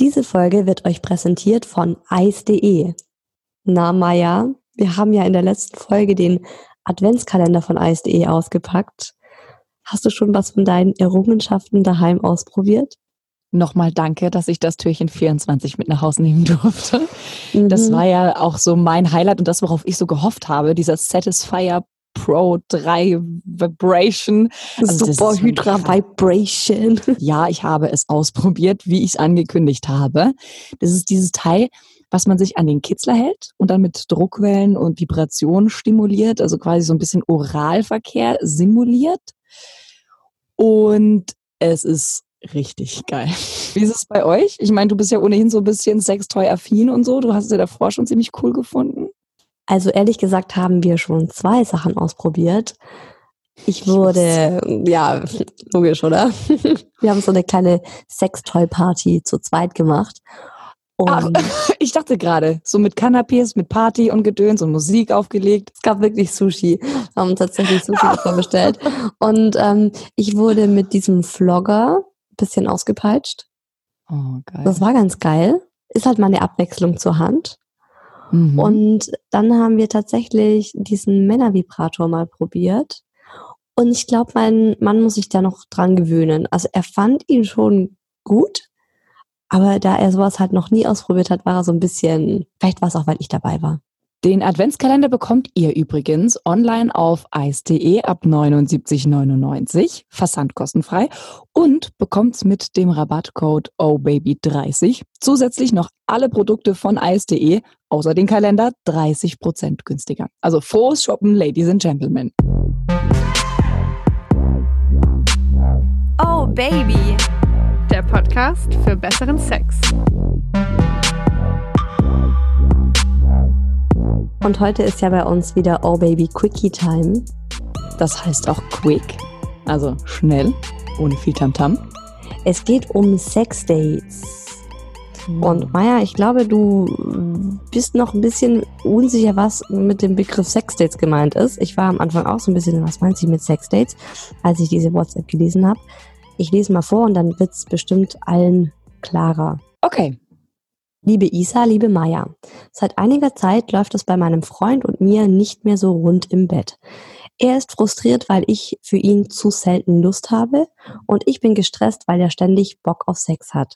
Diese Folge wird euch präsentiert von Eis.de. Na, Maja, wir haben ja in der letzten Folge den Adventskalender von Eis.de ausgepackt. Hast du schon was von deinen Errungenschaften daheim ausprobiert? Nochmal danke, dass ich das Türchen 24 mit nach Hause nehmen durfte. Mhm. Das war ja auch so mein Highlight und das, worauf ich so gehofft habe, dieser Satisfier Pro 3 Vibration. Also Super Hydra Vibration. Ja, ich habe es ausprobiert, wie ich es angekündigt habe. Das ist dieses Teil, was man sich an den Kitzler hält und dann mit Druckwellen und Vibrationen stimuliert, also quasi so ein bisschen Oralverkehr simuliert. Und es ist richtig geil. Wie ist es bei euch? Ich meine, du bist ja ohnehin so ein bisschen sextoy-affin und so. Du hast es ja davor schon ziemlich cool gefunden. Also ehrlich gesagt haben wir schon zwei Sachen ausprobiert. Ich wurde, ja, logisch, oder? Wir haben so eine kleine Sextoy-Party zu zweit gemacht. Ach, ich dachte gerade, so mit Canapés, mit Party und Gedöns und Musik aufgelegt. Es gab wirklich Sushi. Wir haben tatsächlich Sushi davon bestellt. Und ähm, ich wurde mit diesem Vlogger ein bisschen ausgepeitscht. Oh, geil. Das war ganz geil. Ist halt mal eine Abwechslung zur Hand. Mhm. Und dann haben wir tatsächlich diesen Männervibrator mal probiert. Und ich glaube, mein Mann muss sich da noch dran gewöhnen. Also er fand ihn schon gut, aber da er sowas halt noch nie ausprobiert hat, war er so ein bisschen, vielleicht war es auch, weil ich dabei war. Den Adventskalender bekommt ihr übrigens online auf eis.de ab 79,99, versandkostenfrei und bekommt mit dem Rabattcode OHBABY30 zusätzlich noch alle Produkte von eis.de, außer den Kalender, 30% günstiger. Also frohes Shoppen, Ladies and Gentlemen. Oh Baby, der Podcast für besseren Sex. Und heute ist ja bei uns wieder Oh Baby Quickie Time. Das heißt auch quick, also schnell, ohne viel Tamtam. -Tam. Es geht um Sexdates. Und Maya, ich glaube, du bist noch ein bisschen unsicher, was mit dem Begriff Sexdates gemeint ist. Ich war am Anfang auch so ein bisschen, was meint sie mit Sexdates, als ich diese WhatsApp gelesen habe. Ich lese mal vor und dann wird es bestimmt allen klarer. Okay. Liebe Isa, liebe Maya, seit einiger Zeit läuft es bei meinem Freund und mir nicht mehr so rund im Bett. Er ist frustriert, weil ich für ihn zu selten Lust habe und ich bin gestresst, weil er ständig Bock auf Sex hat.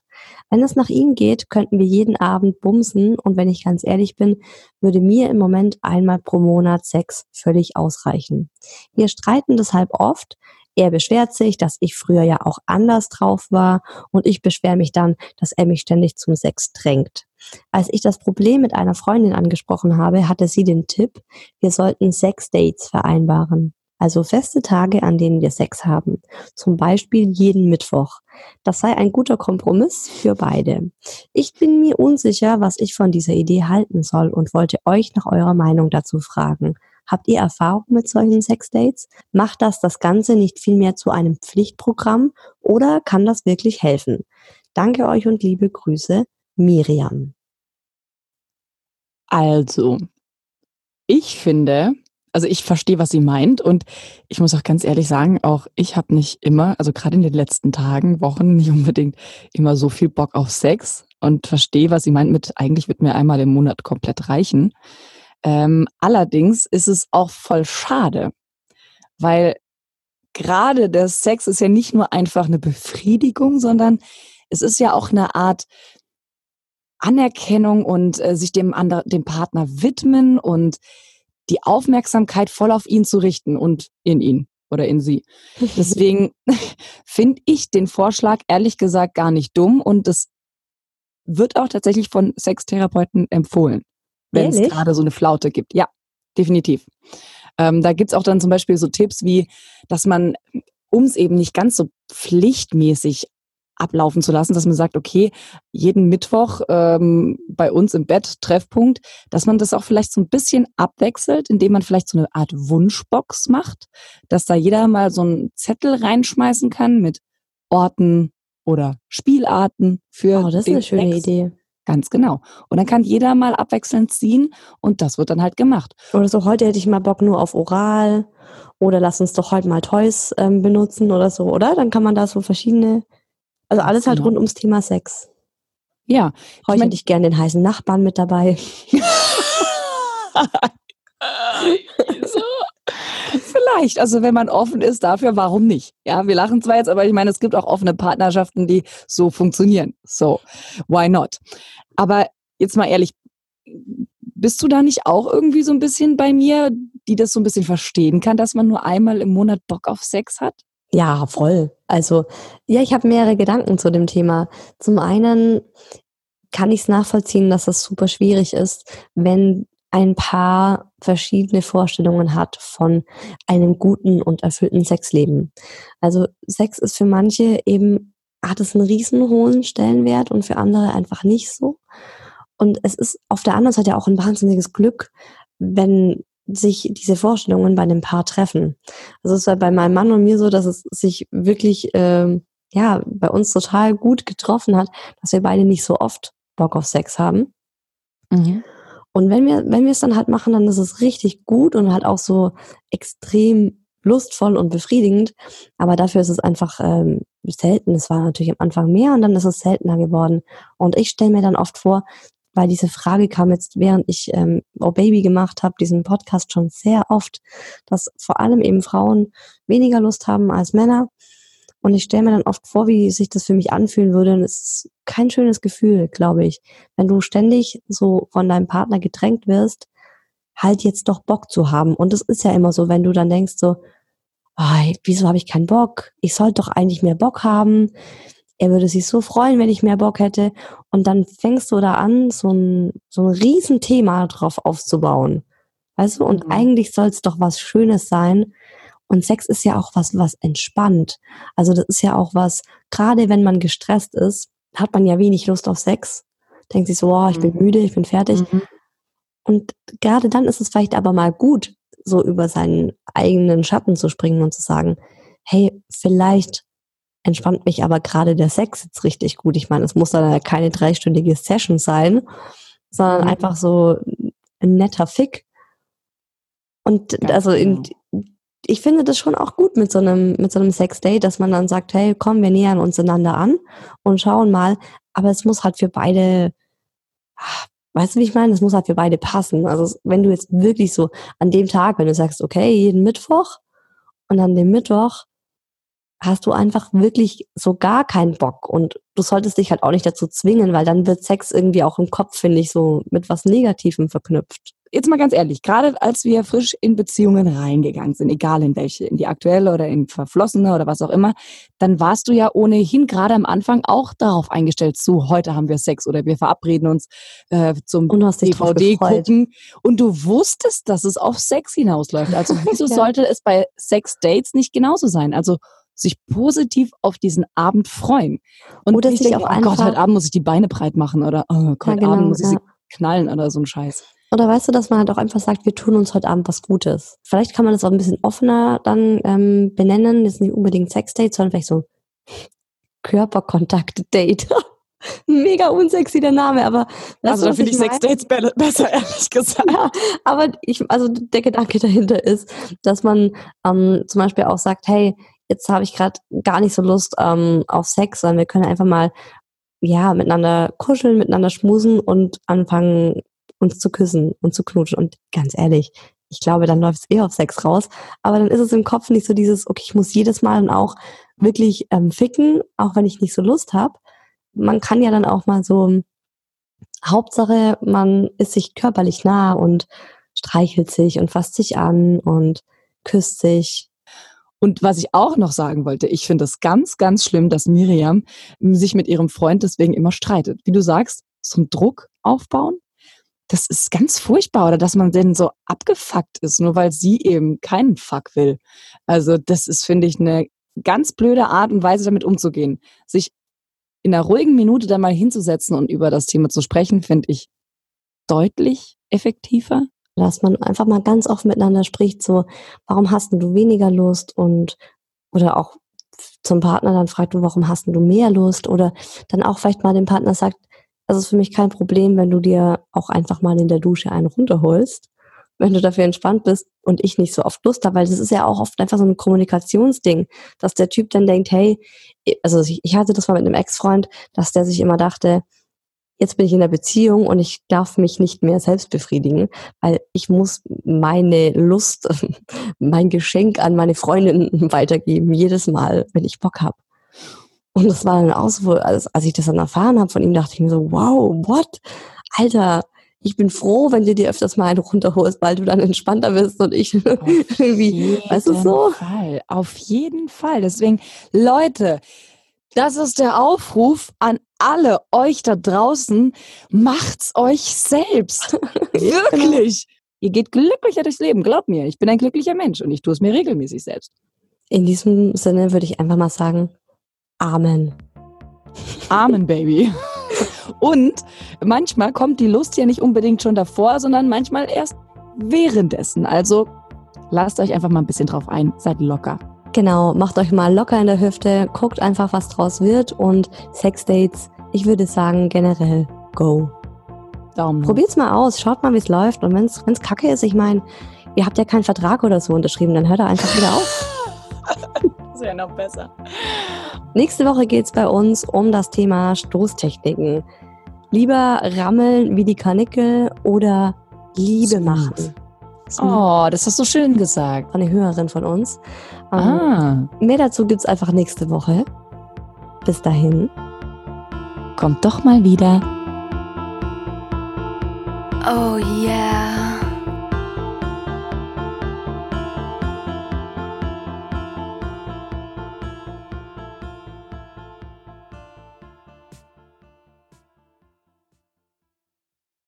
Wenn es nach ihm geht, könnten wir jeden Abend bumsen und wenn ich ganz ehrlich bin, würde mir im Moment einmal pro Monat Sex völlig ausreichen. Wir streiten deshalb oft, er beschwert sich, dass ich früher ja auch anders drauf war und ich beschwere mich dann, dass er mich ständig zum Sex drängt. Als ich das Problem mit einer Freundin angesprochen habe, hatte sie den Tipp, wir sollten Sex-Dates vereinbaren. Also feste Tage, an denen wir Sex haben. Zum Beispiel jeden Mittwoch. Das sei ein guter Kompromiss für beide. Ich bin mir unsicher, was ich von dieser Idee halten soll und wollte euch nach eurer Meinung dazu fragen. Habt ihr Erfahrung mit solchen Sexdates? Macht das das Ganze nicht vielmehr zu einem Pflichtprogramm oder kann das wirklich helfen? Danke euch und liebe Grüße, Miriam. Also, ich finde, also ich verstehe, was sie meint und ich muss auch ganz ehrlich sagen, auch ich habe nicht immer, also gerade in den letzten Tagen, Wochen nicht unbedingt immer so viel Bock auf Sex und verstehe, was sie meint mit, eigentlich wird mir einmal im Monat komplett reichen. Ähm, allerdings ist es auch voll schade, weil gerade der Sex ist ja nicht nur einfach eine Befriedigung, sondern es ist ja auch eine Art Anerkennung und äh, sich dem, andre, dem Partner widmen und die Aufmerksamkeit voll auf ihn zu richten und in ihn oder in sie. Deswegen finde ich den Vorschlag ehrlich gesagt gar nicht dumm und das wird auch tatsächlich von Sextherapeuten empfohlen wenn es gerade so eine Flaute gibt. Ja, definitiv. Ähm, da gibt's auch dann zum Beispiel so Tipps wie, dass man, um es eben nicht ganz so pflichtmäßig ablaufen zu lassen, dass man sagt, okay, jeden Mittwoch ähm, bei uns im Bett Treffpunkt, dass man das auch vielleicht so ein bisschen abwechselt, indem man vielleicht so eine Art Wunschbox macht, dass da jeder mal so einen Zettel reinschmeißen kann mit Orten oder Spielarten für. Oh, das ist eine schöne Sex. Idee. Ganz genau. Und dann kann jeder mal abwechselnd ziehen und das wird dann halt gemacht. Oder so, heute hätte ich mal Bock nur auf Oral oder lass uns doch heute mal Toys ähm, benutzen oder so, oder? Dann kann man da so verschiedene, also alles halt genau. rund ums Thema Sex. Ja. Heute ich mein, hätte ich gerne den heißen Nachbarn mit dabei. so. Vielleicht, also wenn man offen ist dafür, warum nicht? Ja, wir lachen zwar jetzt, aber ich meine, es gibt auch offene Partnerschaften, die so funktionieren. So, why not? Aber jetzt mal ehrlich, bist du da nicht auch irgendwie so ein bisschen bei mir, die das so ein bisschen verstehen kann, dass man nur einmal im Monat Bock auf Sex hat? Ja, voll. Also, ja, ich habe mehrere Gedanken zu dem Thema. Zum einen kann ich es nachvollziehen, dass es super schwierig ist, wenn ein Paar verschiedene Vorstellungen hat von einem guten und erfüllten Sexleben. Also Sex ist für manche eben, hat es einen riesen hohen Stellenwert und für andere einfach nicht so. Und es ist auf der anderen Seite auch ein wahnsinniges Glück, wenn sich diese Vorstellungen bei einem Paar treffen. Also es war bei meinem Mann und mir so, dass es sich wirklich äh, ja bei uns total gut getroffen hat, dass wir beide nicht so oft Bock auf Sex haben. Mhm. Und wenn wir, wenn wir es dann halt machen, dann ist es richtig gut und halt auch so extrem lustvoll und befriedigend. Aber dafür ist es einfach ähm, selten. Es war natürlich am Anfang mehr und dann ist es seltener geworden. Und ich stelle mir dann oft vor, weil diese Frage kam jetzt, während ich ähm, Oh Baby gemacht habe, diesen Podcast schon sehr oft, dass vor allem eben Frauen weniger Lust haben als Männer. Und ich stelle mir dann oft vor, wie sich das für mich anfühlen würde. Und es ist kein schönes Gefühl, glaube ich. Wenn du ständig so von deinem Partner gedrängt wirst, halt jetzt doch Bock zu haben. Und es ist ja immer so, wenn du dann denkst so, oh, wieso habe ich keinen Bock? Ich sollte doch eigentlich mehr Bock haben er würde sich so freuen, wenn ich mehr Bock hätte. Und dann fängst du da an, so ein, so ein Riesenthema drauf aufzubauen. Weißt du? Und mhm. eigentlich soll es doch was Schönes sein. Und Sex ist ja auch was, was entspannt. Also das ist ja auch was, gerade wenn man gestresst ist, hat man ja wenig Lust auf Sex. Denkt sich so, oh, ich bin mhm. müde, ich bin fertig. Mhm. Und gerade dann ist es vielleicht aber mal gut, so über seinen eigenen Schatten zu springen und zu sagen, hey, vielleicht entspannt mich aber gerade der Sex jetzt richtig gut. Ich meine, es muss dann ja keine dreistündige Session sein, sondern mhm. einfach so ein netter Fick. Und Ganz also in, genau. Ich finde das schon auch gut mit so einem, mit so einem Sex-Date, dass man dann sagt, hey, komm, wir nähern uns einander an und schauen mal. Aber es muss halt für beide, weißt du, wie ich meine? Es muss halt für beide passen. Also wenn du jetzt wirklich so an dem Tag, wenn du sagst, okay, jeden Mittwoch und an dem Mittwoch hast du einfach wirklich so gar keinen Bock. Und du solltest dich halt auch nicht dazu zwingen, weil dann wird Sex irgendwie auch im Kopf, finde ich, so mit was Negativem verknüpft. Jetzt mal ganz ehrlich, gerade als wir frisch in Beziehungen reingegangen sind, egal in welche, in die aktuelle oder in verflossene oder was auch immer, dann warst du ja ohnehin gerade am Anfang auch darauf eingestellt, so heute haben wir Sex oder wir verabreden uns äh, zum DVD gucken und du wusstest, dass es auf Sex hinausläuft. Also wieso ja. sollte es bei Sex Dates nicht genauso sein? Also sich positiv auf diesen Abend freuen. Und oder sich denke, auch oh Gott, heute Abend muss ich die Beine breit machen oder oh Gott, ja, genau, Abend muss ich ja. sie knallen oder so ein Scheiß. Oder weißt du, dass man halt auch einfach sagt, wir tun uns heute Abend was Gutes. Vielleicht kann man das auch ein bisschen offener dann ähm, benennen. Das ist nicht unbedingt Sexdate, sondern vielleicht so Körperkontakt-Date. Mega unsexy der Name, aber also da finde ich Sex Dates besser, ehrlich gesagt. Ja, aber ich, also der Gedanke dahinter ist, dass man ähm, zum Beispiel auch sagt, hey, jetzt habe ich gerade gar nicht so Lust ähm, auf Sex, sondern wir können einfach mal ja miteinander kuscheln, miteinander schmusen und anfangen uns zu küssen und zu knutschen. Und ganz ehrlich, ich glaube, dann läuft es eher auf Sex raus. Aber dann ist es im Kopf nicht so dieses, okay, ich muss jedes Mal dann auch wirklich ähm, ficken, auch wenn ich nicht so Lust habe. Man kann ja dann auch mal so, Hauptsache, man ist sich körperlich nah und streichelt sich und fasst sich an und küsst sich und was ich auch noch sagen wollte, ich finde es ganz, ganz schlimm, dass Miriam sich mit ihrem Freund deswegen immer streitet. Wie du sagst, zum Druck aufbauen. Das ist ganz furchtbar, oder dass man denn so abgefuckt ist, nur weil sie eben keinen Fuck will. Also das ist, finde ich, eine ganz blöde Art und Weise, damit umzugehen. Sich in einer ruhigen Minute dann mal hinzusetzen und über das Thema zu sprechen, finde ich deutlich effektiver dass man einfach mal ganz offen miteinander spricht, so, warum hast du weniger Lust und, oder auch zum Partner dann fragt du, warum hast du mehr Lust oder dann auch vielleicht mal dem Partner sagt, es ist für mich kein Problem, wenn du dir auch einfach mal in der Dusche einen runterholst, wenn du dafür entspannt bist und ich nicht so oft Lust habe, weil das ist ja auch oft einfach so ein Kommunikationsding, dass der Typ dann denkt, hey, also ich hatte das mal mit einem Ex-Freund, dass der sich immer dachte, jetzt bin ich in der Beziehung und ich darf mich nicht mehr selbst befriedigen, weil ich muss meine Lust, mein Geschenk an meine Freundin weitergeben, jedes Mal, wenn ich Bock habe. Und das war dann auch so, als, als ich das dann erfahren habe von ihm, dachte ich mir so, wow, what? Alter, ich bin froh, wenn du dir öfters mal einen runterholst, weil du dann entspannter bist und ich irgendwie, weißt du so? Fall. Auf jeden Fall. Deswegen, Leute, das ist der Aufruf an alle euch da draußen. Macht's euch selbst. Wirklich. Genau. Ihr geht glücklicher durchs Leben. Glaubt mir, ich bin ein glücklicher Mensch und ich tue es mir regelmäßig selbst. In diesem Sinne würde ich einfach mal sagen, Amen. Amen, Baby. Und manchmal kommt die Lust ja nicht unbedingt schon davor, sondern manchmal erst währenddessen. Also lasst euch einfach mal ein bisschen drauf ein. Seid locker. Genau, macht euch mal locker in der Hüfte, guckt einfach, was draus wird und Sexdates, ich würde sagen, generell go. Daumen. Probiert's mal aus, schaut mal, wie es läuft und wenn es kacke ist, ich meine, ihr habt ja keinen Vertrag oder so unterschrieben, dann hört er einfach wieder auf. das wäre noch besser. Nächste Woche geht es bei uns um das Thema Stoßtechniken. Lieber rammeln wie die Karnickel oder Liebe machen. Oh, das hast du schön gesagt. Eine Hörerin von uns. Ähm, ah. Mehr dazu gibt es einfach nächste Woche. Bis dahin. Kommt doch mal wieder. Oh yeah.